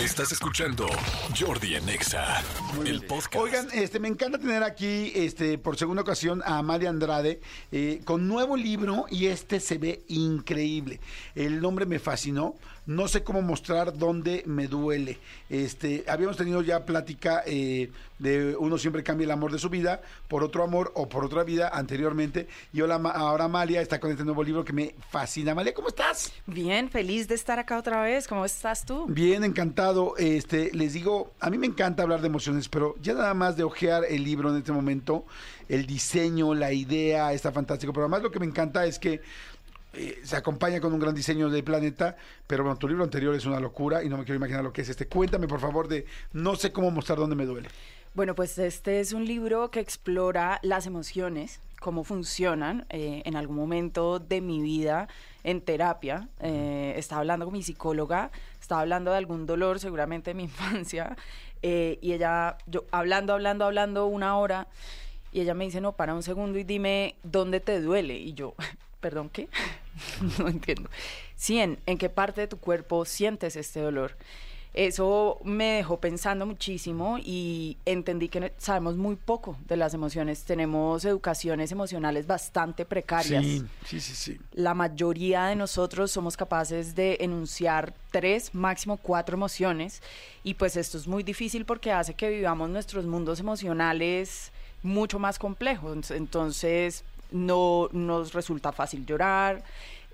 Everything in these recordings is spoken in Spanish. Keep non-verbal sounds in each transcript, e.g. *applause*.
Estás escuchando Jordi en Exa, el podcast. Oigan, este, me encanta tener aquí, este, por segunda ocasión, a Amalia Andrade eh, con nuevo libro y este se ve increíble. El nombre me fascinó. No sé cómo mostrar dónde me duele. Este, habíamos tenido ya plática eh, de uno siempre cambia el amor de su vida por otro amor o por otra vida anteriormente. Y ahora, ahora Amalia está con este nuevo libro que me fascina. Amalia, ¿cómo estás? Bien, feliz de estar acá otra vez. ¿Cómo estás tú? Bien, encantado. Este, les digo, a mí me encanta hablar de emociones, pero ya nada más de ojear el libro en este momento, el diseño, la idea, está fantástico. Pero además lo que me encanta es que eh, se acompaña con un gran diseño de planeta, pero bueno, tu libro anterior es una locura y no me quiero imaginar lo que es este. Cuéntame, por favor, de no sé cómo mostrar dónde me duele. Bueno, pues este es un libro que explora las emociones, cómo funcionan. Eh, en algún momento de mi vida en terapia, eh, estaba hablando con mi psicóloga, estaba hablando de algún dolor, seguramente de mi *laughs* infancia, y ella, yo hablando, hablando, hablando una hora, y ella me dice, no, para un segundo y dime dónde te duele. Y yo, perdón, ¿qué? *laughs* no entiendo. Sí, ¿en, qué parte de tu cuerpo sientes este dolor? Eso me dejó pensando muchísimo y entendí que sabemos muy poco de las emociones. Tenemos educaciones emocionales bastante precarias. Sí, sí, sí, sí. La mayoría de nosotros somos capaces de enunciar tres, máximo cuatro emociones y pues esto es muy difícil porque hace que vivamos nuestros mundos emocionales mucho más complejos. Entonces, no nos resulta fácil llorar.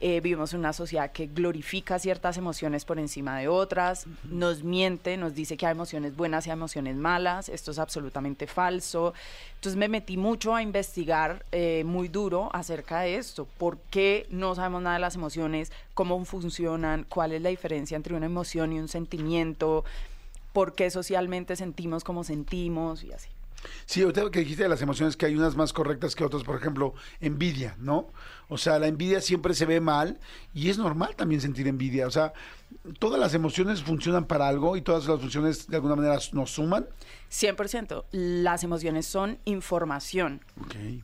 Eh, vivimos en una sociedad que glorifica ciertas emociones por encima de otras, nos miente, nos dice que hay emociones buenas y hay emociones malas, esto es absolutamente falso. Entonces me metí mucho a investigar eh, muy duro acerca de esto, por qué no sabemos nada de las emociones, cómo funcionan, cuál es la diferencia entre una emoción y un sentimiento, por qué socialmente sentimos como sentimos y así. Sí, usted que dijiste de las emociones que hay unas más correctas que otras, por ejemplo, envidia, ¿no? O sea, la envidia siempre se ve mal y es normal también sentir envidia. O sea, todas las emociones funcionan para algo y todas las funciones de alguna manera nos suman. 100%. Las emociones son información.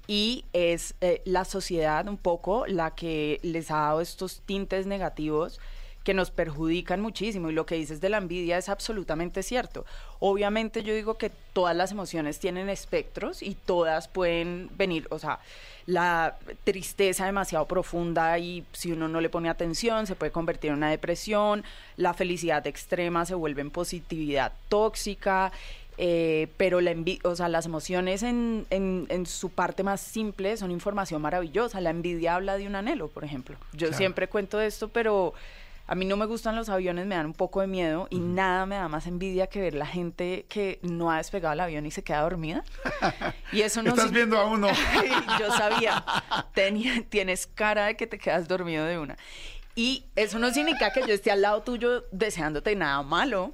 Y es eh, la sociedad un poco la que les ha dado estos tintes negativos que nos perjudican muchísimo. Y lo que dices de la envidia es absolutamente cierto. Obviamente yo digo que todas las emociones tienen espectros y todas pueden venir, o sea, la tristeza demasiado profunda y si uno no le pone atención se puede convertir en una depresión, la felicidad extrema se vuelve en positividad tóxica. Eh, pero la o sea, las emociones en, en, su parte más simple son información maravillosa. La envidia habla de un anhelo, por ejemplo. Yo siempre cuento esto, pero a mí no me gustan los aviones, me dan un poco de miedo y nada me da más envidia que ver la gente que no ha despegado el avión y se queda dormida. Y eso no *laughs* Estás viendo a uno. *laughs* yo sabía, tienes cara de que te quedas dormido de una. Y eso no significa que yo esté al lado tuyo deseándote nada malo.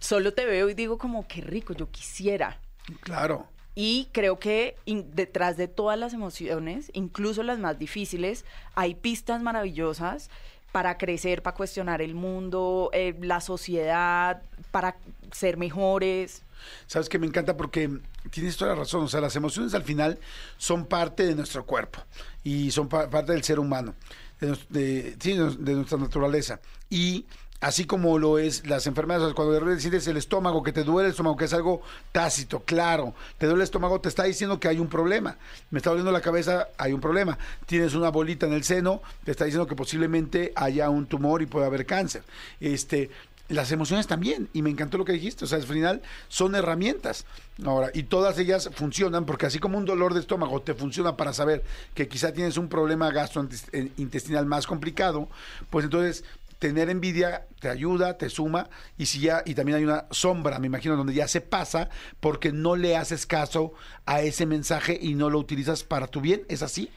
Solo te veo y digo como, qué rico, yo quisiera. Claro. Y creo que detrás de todas las emociones, incluso las más difíciles, hay pistas maravillosas para crecer, para cuestionar el mundo, eh, la sociedad, para ser mejores. Sabes que me encanta porque tienes toda la razón, o sea, las emociones al final son parte de nuestro cuerpo y son parte del ser humano, de, de nuestra naturaleza. Y así como lo es las enfermedades, cuando de repente sientes el estómago, que te duele el estómago, que es algo tácito, claro, te duele el estómago, te está diciendo que hay un problema, me está doliendo la cabeza, hay un problema, tienes una bolita en el seno, te está diciendo que posiblemente haya un tumor y puede haber cáncer. Este, las emociones también, y me encantó lo que dijiste, o sea, al final son herramientas. Ahora, y todas ellas funcionan porque así como un dolor de estómago te funciona para saber que quizá tienes un problema gastrointestinal más complicado, pues entonces tener envidia te ayuda, te suma, y si ya, y también hay una sombra, me imagino, donde ya se pasa porque no le haces caso a ese mensaje y no lo utilizas para tu bien, ¿es así?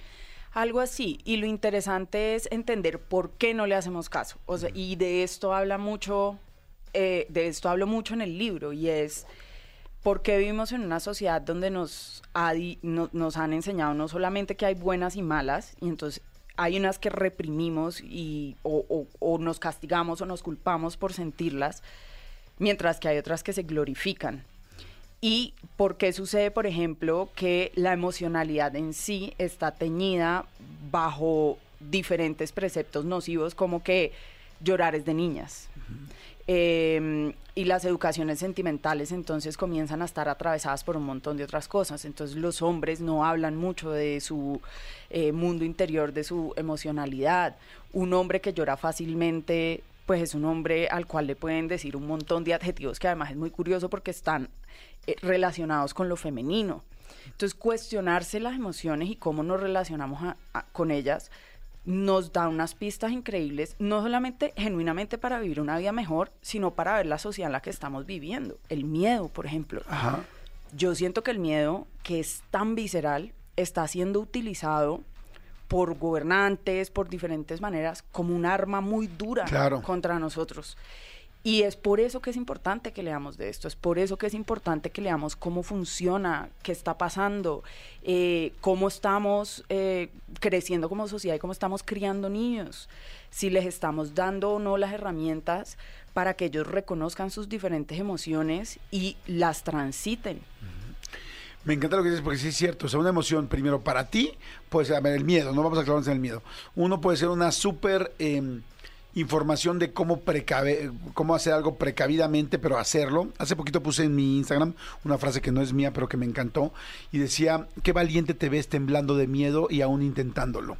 Algo así, y lo interesante es entender por qué no le hacemos caso. Y de esto habla mucho, eh, de esto hablo mucho en el libro, y es porque vivimos en una sociedad donde nos, nos han enseñado no solamente que hay buenas y malas, y entonces hay unas que reprimimos y, o, nos castigamos o nos culpamos por sentirlas, mientras que hay otras que se glorifican. ¿Y por qué sucede, por ejemplo, que la emocionalidad en sí está teñida bajo diferentes preceptos nocivos como que llorar es de niñas? Em, y las educaciones sentimentales entonces comienzan a estar atravesadas por un montón de otras cosas. Entonces los hombres no hablan mucho de su eh, mundo interior, de su emocionalidad. Un hombre que llora fácilmente, pues es un hombre al cual le pueden decir un montón de adjetivos que además es muy curioso porque están eh, relacionados con lo femenino. Entonces cuestionarse las emociones y cómo nos relacionamos con ellas nos da unas pistas increíbles, no solamente genuinamente para vivir una vida mejor, sino para ver la sociedad en la que estamos viviendo. El miedo, por ejemplo. Yo siento que el miedo, que es tan visceral, está siendo utilizado por gobernantes, por diferentes maneras, como un arma muy dura contra nosotros. Y es por eso que es importante que leamos de esto, es por eso que es importante que leamos cómo funciona, qué está pasando, eh, cómo estamos eh, creciendo como sociedad y cómo estamos criando niños, si les estamos dando o no las herramientas para que ellos reconozcan sus diferentes emociones y las transiten. Me encanta lo que dices porque sí es cierto. O sea, una emoción, primero, para ti, puede ser, a ver, el miedo, no vamos a clavarnos en el miedo. Uno puede ser una súper... Em, información de cómo, precave, cómo hacer algo precavidamente, pero hacerlo. Hace poquito puse en mi Instagram una frase que no es mía, pero que me encantó, y decía, qué valiente te ves temblando de miedo y aún intentándolo.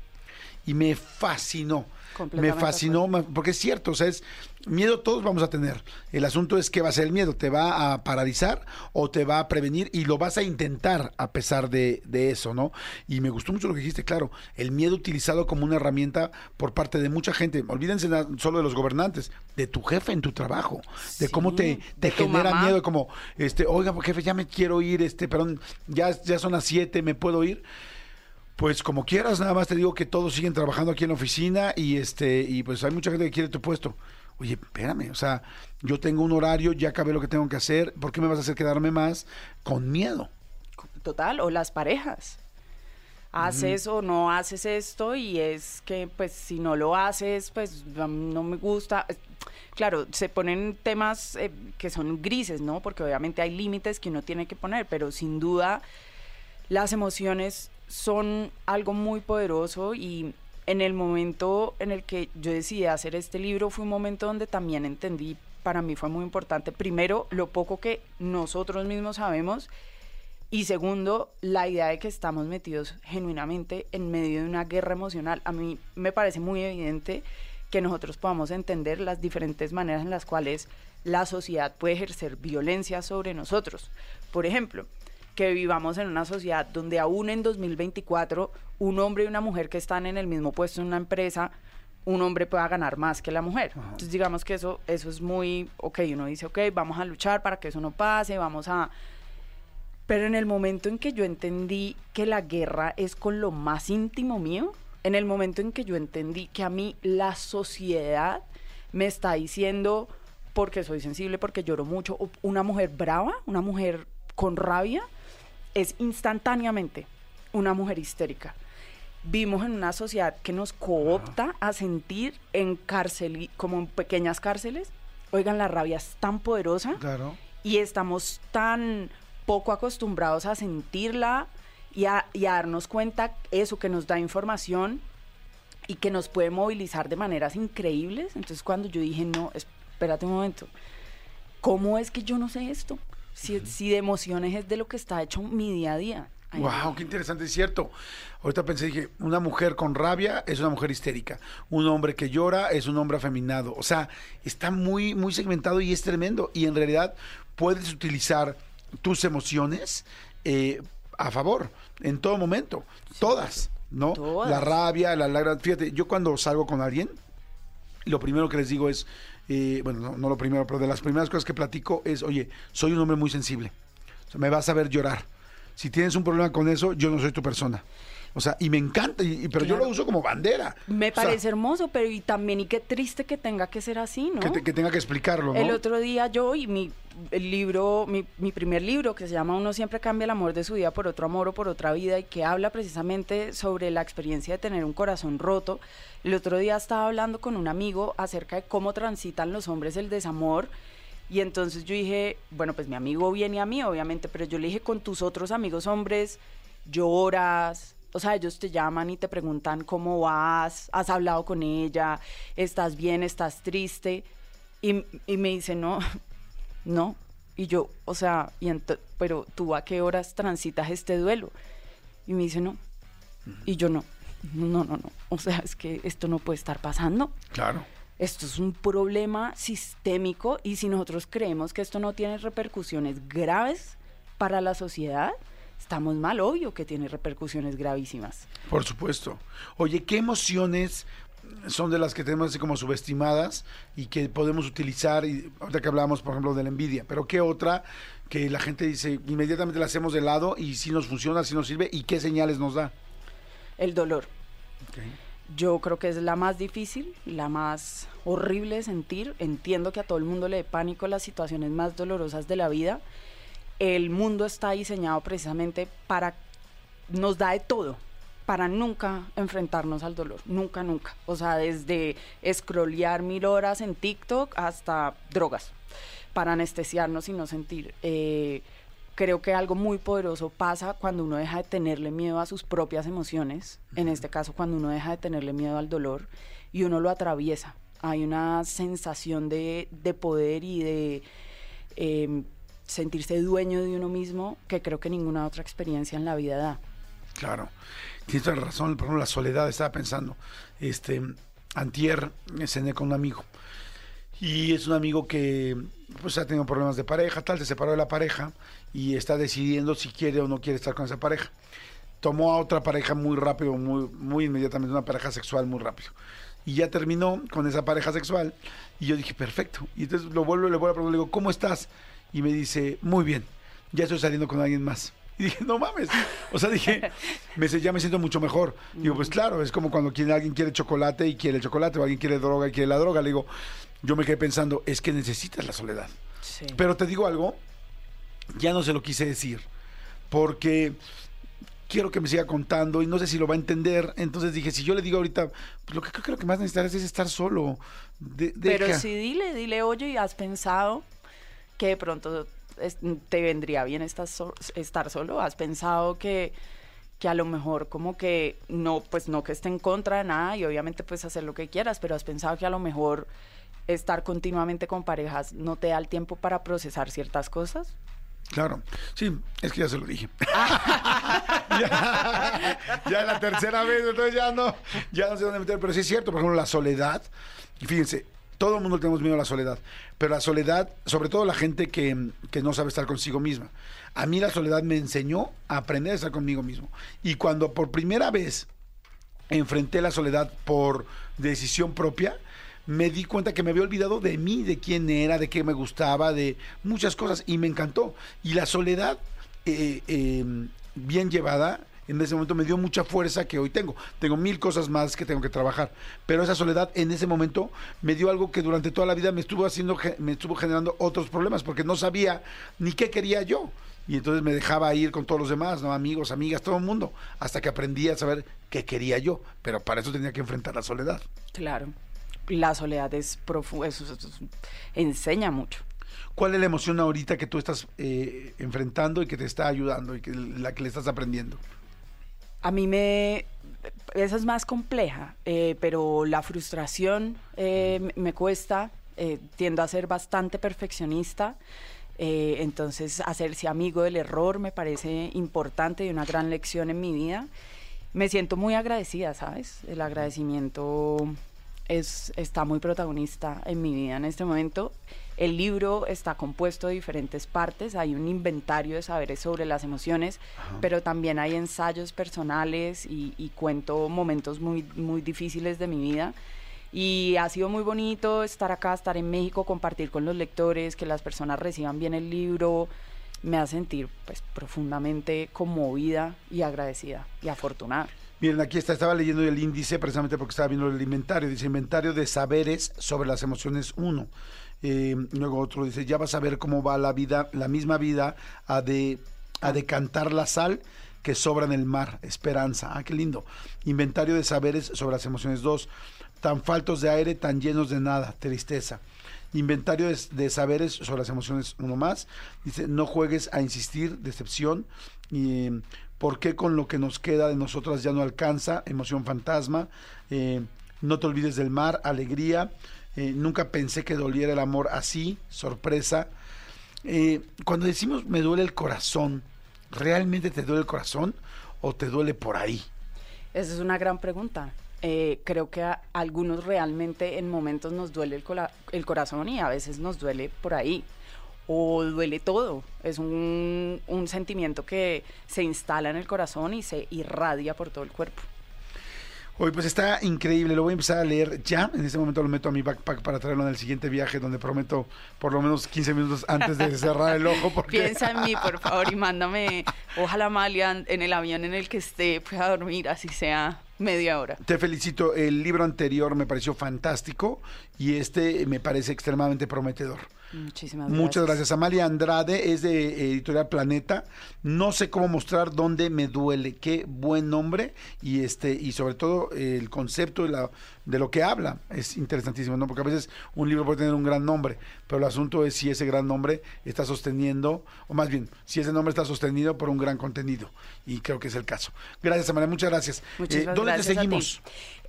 Y me fascinó me fascinó, porque es cierto, o sea, es miedo todos vamos a tener. El asunto es qué va a ser el miedo, ¿te va a paralizar o te va a prevenir? Y lo vas a intentar a pesar de, eso, ¿no? Y me gustó mucho lo que dijiste, claro, el miedo utilizado como una herramienta por parte de mucha gente. Olvídense solo de los gobernantes, de tu jefe en tu trabajo, de cómo te, te genera miedo, como, este, oiga, jefe, ya me quiero ir, este, perdón, ya, ya son las siete, ¿me puedo ir? Pues como quieras, nada más te digo que todos siguen trabajando aquí en la oficina y este y pues hay mucha gente que quiere tu puesto. Oye, espérame, o sea, yo tengo un horario, ya acabé lo que tengo que hacer, ¿por qué me vas a hacer quedarme más con miedo? Total, o las parejas. Haces o no haces esto y es que pues si no lo haces, pues no me gusta. Claro, se ponen temas eh, que son grises, ¿no? Porque obviamente hay límites que uno tiene que poner, pero sin duda las emociones son algo muy poderoso y en el momento en el que yo decidí hacer este libro fue un momento donde también entendí, para mí fue muy importante, primero, lo poco que nosotros mismos sabemos y segundo, la idea de que estamos metidos genuinamente en medio de una guerra emocional. A mí me parece muy evidente que nosotros podamos entender las diferentes maneras en las cuales la sociedad puede ejercer violencia sobre nosotros. Por ejemplo, que vivamos en una sociedad donde aún en 2024 un hombre y una mujer que están en el mismo puesto en una empresa, un hombre pueda ganar más que la mujer. Entonces digamos que eso, eso es muy, ok, uno dice, ok, vamos a luchar para que eso no pase, vamos a... Pero en el momento en que yo entendí que la guerra es con lo más íntimo mío, en el momento en que yo entendí que a mí la sociedad me está diciendo, porque soy sensible, porque lloro mucho, una mujer brava, una mujer con rabia, es instantáneamente una mujer histérica. Vimos en una sociedad que nos coopta a sentir en cárcel, como en pequeñas cárceles. Oigan, la rabia es tan poderosa y estamos tan poco acostumbrados a sentirla y a, y a darnos cuenta eso que nos da información y que nos puede movilizar de maneras increíbles. Entonces cuando yo dije, no, espérate un momento, ¿cómo es que yo no sé esto? Si, de emociones es de lo que está hecho mi día a día. wow, qué interesante, es cierto. Ahorita pensé, dije, una mujer con rabia es una mujer histérica. Un hombre que llora es un hombre afeminado. O sea, está muy, muy segmentado y es tremendo. Y en realidad puedes utilizar tus emociones eh, a favor, en todo momento. Todas, ¿no? La rabia, la lágrima. Fíjate, yo cuando salgo con alguien, lo primero que les digo es, bueno, no, lo primero, pero de las primeras cosas que platico es, oye, soy un hombre muy sensible. me vas a ver llorar. Si tienes un problema con eso, yo no soy tu persona. O sea, y me encanta, y, pero yo lo uso como bandera. Me parece hermoso, pero y también y qué triste que tenga que ser así, ¿no? Que, tenga que explicarlo, ¿no? El otro día yo y mi el libro, mi, mi, primer libro que se llama Uno siempre cambia el amor de su vida por otro amor o por otra vida y que habla precisamente sobre la experiencia de tener un corazón roto. El otro día estaba hablando con un amigo acerca de cómo transitan los hombres el desamor. Y entonces yo dije, bueno, pues mi amigo viene a mí, obviamente, pero yo le dije, con tus otros amigos hombres, lloras, o sea, ellos te llaman y te preguntan cómo vas, has hablado con ella, estás bien, estás triste. Y, y me dice, no, *laughs* no. Y yo, o sea, y pero tú a qué horas transitas este duelo? Y me dice, no. Y yo no. No, no, no. O sea, es que esto no puede estar pasando. Claro. Esto es un problema sistémico y si nosotros creemos que esto no tiene repercusiones graves para la sociedad, estamos mal, obvio que tiene repercusiones gravísimas. Por supuesto. Oye, ¿qué emociones son de las que tenemos así como subestimadas y que podemos utilizar, y ahorita que hablábamos, por ejemplo, de la envidia, pero qué otra que la gente dice, inmediatamente la hacemos de lado y si nos funciona, si nos sirve, y qué señales nos da? El dolor. Yo creo que es la más difícil, la más horrible de sentir. Entiendo que a todo el mundo le dé pánico las situaciones más dolorosas de la vida. El mundo está diseñado precisamente para, nos da de todo, para nunca enfrentarnos al dolor, nunca, nunca. O sea, desde scrollear mil horas en TikTok hasta drogas, para anestesiarnos y no sentir. Eh, creo que algo muy poderoso pasa cuando uno deja de tenerle miedo a sus propias emociones, en este caso cuando uno deja de tenerle miedo al dolor y uno lo atraviesa. Hay una sensación de, poder y de em, sentirse dueño de uno mismo que creo que ninguna otra experiencia en la vida da. Claro, tienes razón, por ejemplo, la soledad, estaba pensando, este, antier cené con un amigo y es un amigo que pues ha tenido problemas de pareja, tal, se separó de la pareja y está decidiendo si quiere o no quiere estar con esa pareja. Tomó a otra pareja muy rápido, muy, muy inmediatamente, una pareja sexual muy rápido. Y ya terminó con esa pareja sexual. Y yo dije, perfecto. Y entonces lo vuelvo, le vuelvo a preguntar, le digo, ¿cómo estás? Y me dice, muy bien, ya estoy saliendo con alguien más. Y dije, no mames. O sea, dije, me, ya me siento mucho mejor. Digo, pues claro, es como cuando alguien quiere chocolate y quiere el chocolate, o alguien quiere droga y quiere la droga. Le digo, yo me quedé pensando, es que necesitas la soledad. Pero te digo algo, ya no se lo quise decir, porque quiero que me siga contando y no sé si lo va a entender. Entonces dije, si yo le digo ahorita, pues lo que creo que más necesitas es estar solo. Pero si dile, dile, oye, ¿has pensado que de pronto te vendría bien estar, estar solo? ¿Has pensado que, que a lo mejor como que no, pues no que esté en contra de nada y obviamente puedes hacer lo que quieras, pero has pensado que a lo mejor estar continuamente con parejas no te da el tiempo para procesar ciertas cosas? Claro, sí, es que ya se lo dije. *laughs* *laughs* ya, ya, la tercera vez, entonces ya no, ya no sé dónde meter, pero sí es cierto, por ejemplo, la soledad, y fíjense, todo el mundo tenemos miedo a la soledad, pero la soledad, sobre todo la gente que, que no sabe estar consigo misma. A mí la soledad me enseñó a aprender a estar conmigo mismo. Y cuando por primera vez enfrenté la soledad por decisión propia, me di cuenta que me había olvidado de mí, de quién era, de qué me gustaba, de muchas cosas y me encantó. Y la soledad eh, em, bien llevada en ese momento me dio mucha fuerza que hoy tengo. Tengo mil cosas más que tengo que trabajar, pero esa soledad en ese momento me dio algo que durante toda la vida me estuvo haciendo, me estuvo generando otros problemas porque no sabía ni qué quería yo. Y entonces me dejaba ir con todos los demás, ¿no? Amigos, amigas, todo el mundo, hasta que aprendí a saber qué quería yo. Pero para eso tenía que enfrentar la soledad. Claro la soledad es profunda, eso, enseña mucho. ¿Cuál es la emoción ahorita que tú estás eh, enfrentando y que te está ayudando y que la que le estás aprendiendo? A mí me... Esa es más compleja, eh, pero la frustración eh, me cuesta, tiendo a ser bastante perfeccionista, entonces hacerse amigo del error me parece importante y una gran lección en mi vida. Me siento muy agradecida, ¿sabes? El agradecimiento es, está muy protagonista en mi vida en este momento. El libro está compuesto de diferentes partes, hay un inventario de saberes sobre las emociones, pero también hay ensayos personales y, cuento momentos muy, muy difíciles de mi vida. Y ha sido muy bonito estar acá, estar en México, compartir con los lectores, que las personas reciban bien el libro. Me hace sentir pues profundamente conmovida y agradecida y afortunada. Miren, aquí está, estaba leyendo el índice precisamente porque estaba viendo el inventario. Dice inventario de saberes sobre las emociones 1. Eh, luego otro dice, ya vas a ver cómo va la vida, la misma vida a de a decantar la sal que sobra en el mar. Esperanza. Ah, qué lindo. Inventario de saberes sobre las emociones 2. Tan faltos de aire, tan llenos de nada. Tristeza. Inventario de, saberes sobre las emociones uno más. Dice, no juegues a insistir, decepción. Y ¿Por qué con lo que nos queda de nosotras ya no alcanza? Emoción fantasma. Eh, no te olvides del mar, alegría. Eh, nunca pensé que doliera el amor así, sorpresa. Eh, cuando decimos me duele el corazón, ¿realmente te duele el corazón o te duele por ahí? Esa es una gran pregunta. Eh, creo que a algunos realmente en momentos nos duele el, el corazón y a veces nos duele por ahí o duele todo. Es un, un, sentimiento que se instala en el corazón y se irradia por todo el cuerpo. Hoy pues está increíble, lo voy a empezar a leer ya. En este momento lo meto a mi backpack para traerlo en el siguiente viaje, donde prometo por lo menos 15 minutos antes de cerrar el ojo. Porque... Piensa en mí, por favor, y mándame, *laughs* ojalá Malia, en el avión en el que esté, pueda dormir, así sea media hora. Te felicito, el libro anterior me pareció fantástico y este me parece extremadamente prometedor. Muchísimas gracias. Muchas gracias. Amalia Andrade es de Editorial Planeta. No sé cómo mostrar dónde me duele. Qué buen nombre y este y sobre todo el concepto de, la, de lo que habla es interesantísimo, ¿no? Porque a veces un libro puede tener un gran nombre, pero el asunto es si ese gran nombre está sosteniendo, o más bien, si ese nombre está sostenido por un gran contenido. Y creo que es el caso. Gracias, Amalia. Muchas gracias. Muchas eh, ¿Dónde te seguimos?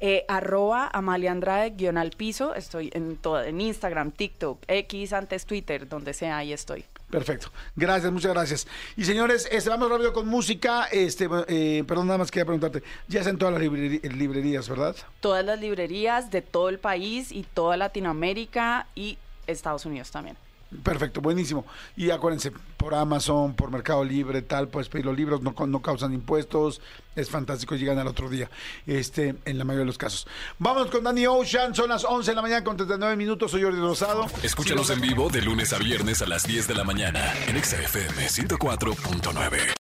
Eh, arroba Amalia Andrade, guion al piso. Estoy en todo, en Instagram, TikTok, X, antes Twitter, donde sea, ahí estoy. Perfecto. Gracias, muchas gracias. Y señores, este, vamos rápido con música. Este, eh, perdón, nada más quería preguntarte. Ya está en todas las librerías, ¿verdad? Todas las librerías de todo el país y toda Latinoamérica y Estados Unidos también. Perfecto, buenísimo. Y acuérdense, por Amazon, por Mercado Libre, tal, puedes pedir los libros, no, no causan impuestos, es fantástico, llegan al otro día, este, en la mayoría de los casos. Vamos con Danny Ocean, son las 11 de la mañana con 39 minutos, soy Jordi Rosado. Escúchanos en vivo de lunes a viernes a las 10 de la mañana en XFM 104.9.